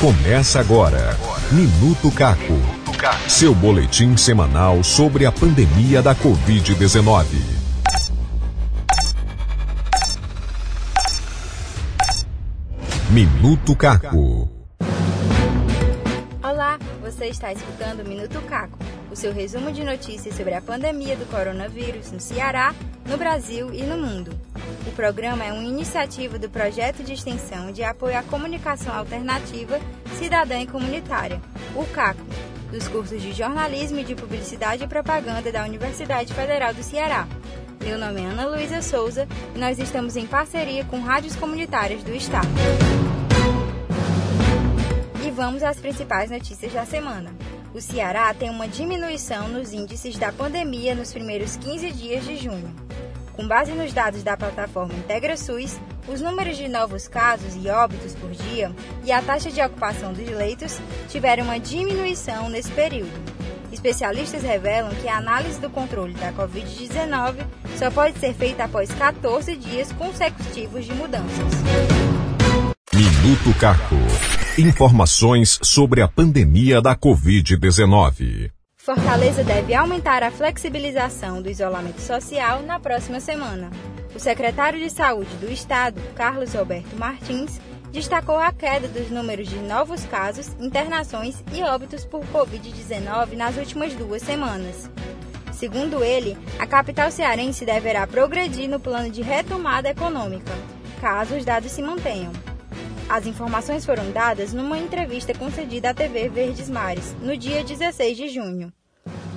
Começa agora. Minuto Caco. Seu boletim semanal sobre a pandemia da Covid-19. Minuto Caco. Olá, você está escutando Minuto Caco, seu resumo de notícias sobre a pandemia do coronavírus no Ceará, no Brasil e no mundo. O programa é uma iniciativa do Projeto de Extensão de Apoio à Comunicação Alternativa, Cidadã e Comunitária, o CACO, dos cursos de Jornalismo e de Publicidade e Propaganda da Universidade Federal do Ceará. Meu nome é Ana Luísa Souza e nós estamos em parceria com rádios comunitárias do Estado. E vamos às principais notícias da semana. O Ceará tem uma diminuição nos índices da pandemia nos primeiros 15 dias de junho. Com base nos dados da plataforma IntegraSUS, os números de novos casos e óbitos por dia e a taxa de ocupação dos leitos tiveram uma diminuição nesse período. Especialistas revelam que a análise do controle da Covid-19 só pode ser feita após 14 dias consecutivos de mudanças. Minuto Caco. Informações sobre a pandemia da Covid-19. Fortaleza deve aumentar a flexibilização do isolamento social na próxima semana. O secretário de Saúde do Estado, Carlos Roberto Martins, destacou a queda dos números de novos casos, internações e óbitos por Covid-19 nas últimas duas semanas. Segundo ele, a capital cearense deverá progredir no plano de retomada econômica, caso os dados se mantenham. As informações foram dadas numa entrevista concedida à TV Verdes Mares, no dia 16 de junho.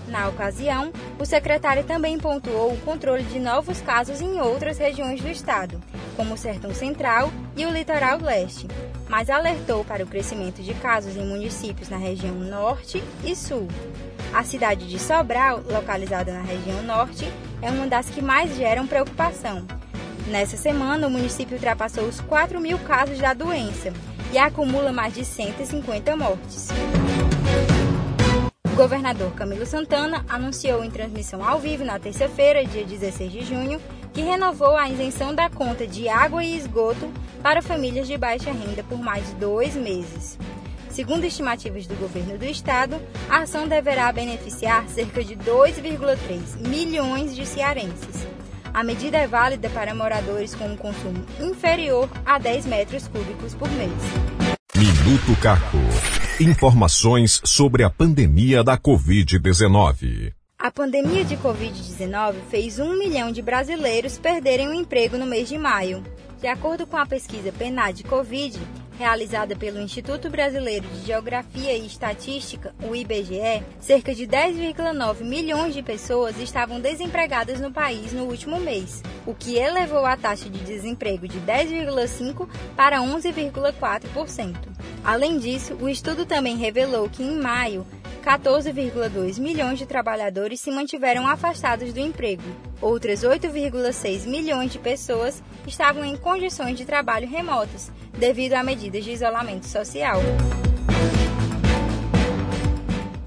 Na ocasião, o secretário também pontuou o controle de novos casos em outras regiões do estado, como o Sertão Central e o Litoral Leste, mas alertou para o crescimento de casos em municípios na região Norte e Sul. A cidade de Sobral, localizada na região Norte, é uma das que mais geram preocupação. Nessa semana, o município ultrapassou os 4 mil casos da doença e acumula mais de 150 mortes. O governador Camilo Santana anunciou em transmissão ao vivo na terça-feira, dia 16 de junho, que renovou a isenção da conta de água e esgoto para famílias de baixa renda por mais de dois meses. Segundo estimativas do governo do estado, a ação deverá beneficiar cerca de 2,3 milhões de cearenses. A medida é válida para moradores com um consumo inferior a 10 metros cúbicos por mês. Minuto Caco. Informações sobre a pandemia da Covid-19. A pandemia de Covid-19 fez um milhão de brasileiros perderem o emprego no mês de maio. De acordo com a pesquisa PNAD Covid, realizada pelo Instituto Brasileiro de Geografia e Estatística, o IBGE, cerca de 10,9 milhões de pessoas estavam desempregadas no país no último mês, o que elevou a taxa de desemprego de 10,5% para 11,4%. Além disso, o estudo também revelou que em maio, 14,2 milhões de trabalhadores se mantiveram afastados do emprego. Outras 8,6 milhões de pessoas estavam em condições de trabalho remotas, devido a medidas de isolamento social.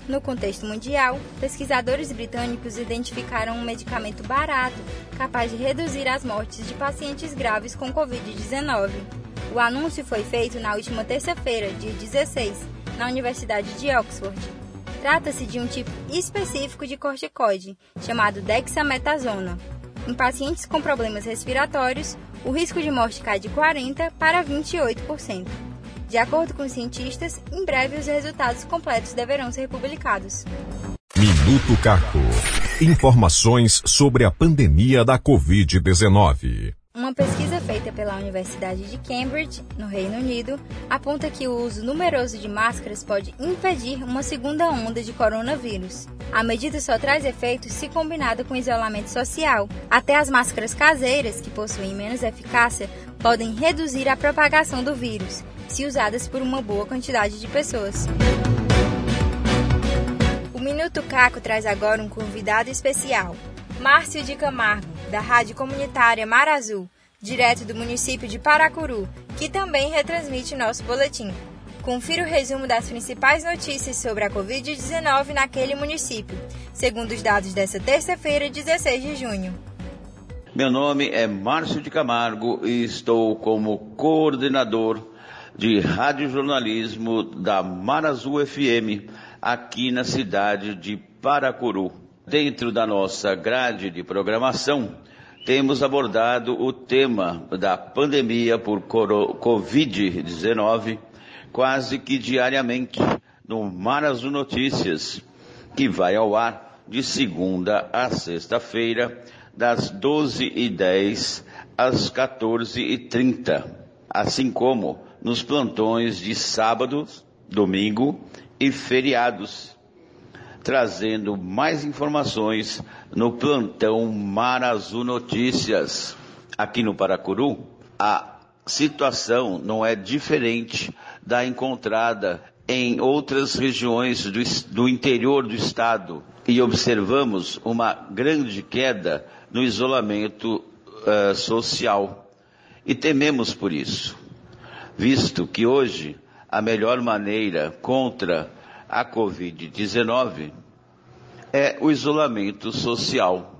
No contexto mundial, pesquisadores britânicos identificaram um medicamento barato capaz de reduzir as mortes de pacientes graves com Covid-19. O anúncio foi feito na última terça-feira, dia 16, na Universidade de Oxford. Trata-se de um tipo específico de corticoide, chamado dexametasona. Em pacientes com problemas respiratórios, o risco de morte cai de 40% para 28%. De acordo com os cientistas, em breve os resultados completos deverão ser publicados. Minuto Caco. Informações sobre a pandemia da Covid-19. Uma pesquisa feita pela Universidade de Cambridge, no Reino Unido, aponta que o uso numeroso de máscaras pode impedir uma segunda onda de coronavírus. A medida só traz efeitos se combinada com isolamento social. Até as máscaras caseiras, que possuem menos eficácia, podem reduzir a propagação do vírus, se usadas por uma boa quantidade de pessoas. O Minuto Caco traz agora um convidado especial. Márcio de Camargo, da Rádio Comunitária Mar Azul, direto do município de Paracuru, que também retransmite nosso boletim. Confira o resumo das principais notícias sobre a Covid-19 naquele município, segundo os dados desta terça-feira, 16 de junho. Meu nome é Márcio de Camargo e estou como coordenador de radiojornalismo da Marazul FM, aqui na cidade de Paracuru. Dentro da nossa grade de programação, temos abordado o tema da pandemia por Covid-19 quase que diariamente no Marazul Notícias, que vai ao ar de segunda a sexta-feira, das 12h10 às 14h30, assim como nos plantões de sábado, domingo e feriados, trazendo mais informações no plantão Mar Azul Notícias. Aqui no Paracuru, a situação não é diferente da encontrada em outras regiões do, do interior do estado e observamos uma grande queda no isolamento uh, social. E tememos por isso, visto que hoje a melhor maneira contra a Covid-19 é o isolamento social.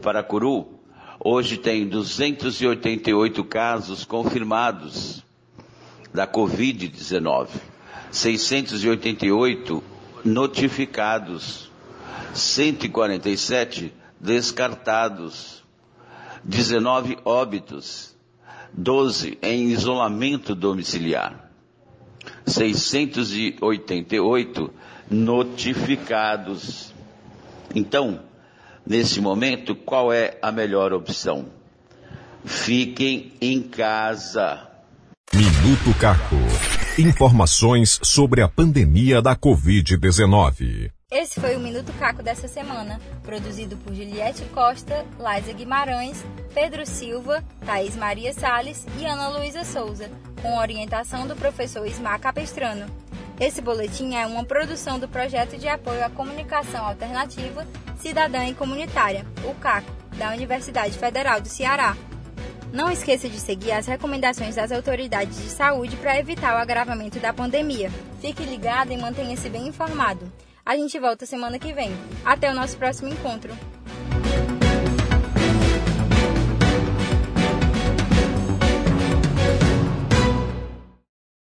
Para Curu, hoje tem 288 casos confirmados da Covid-19, 688 notificados, 147 descartados, 19 óbitos, 12 em isolamento domiciliar, 688 notificados. Então, nesse momento, qual é a melhor opção? Fiquem em casa. Minuto Caco. Informações sobre a pandemia da Covid-19. Esse foi o Minuto Caco dessa semana, produzido por Juliette Costa, Laisa Guimarães, Pedro Silva, Thaís Maria Sales e Ana Luísa Souza, com orientação do professor Ismar Capestrano. Esse boletim é uma produção do Projeto de Apoio à Comunicação Alternativa, Cidadã e Comunitária, o CACO, da Universidade Federal do Ceará. Não esqueça de seguir as recomendações das autoridades de saúde para evitar o agravamento da pandemia. Fique ligado e mantenha-se bem informado. A gente volta semana que vem. Até o nosso próximo encontro.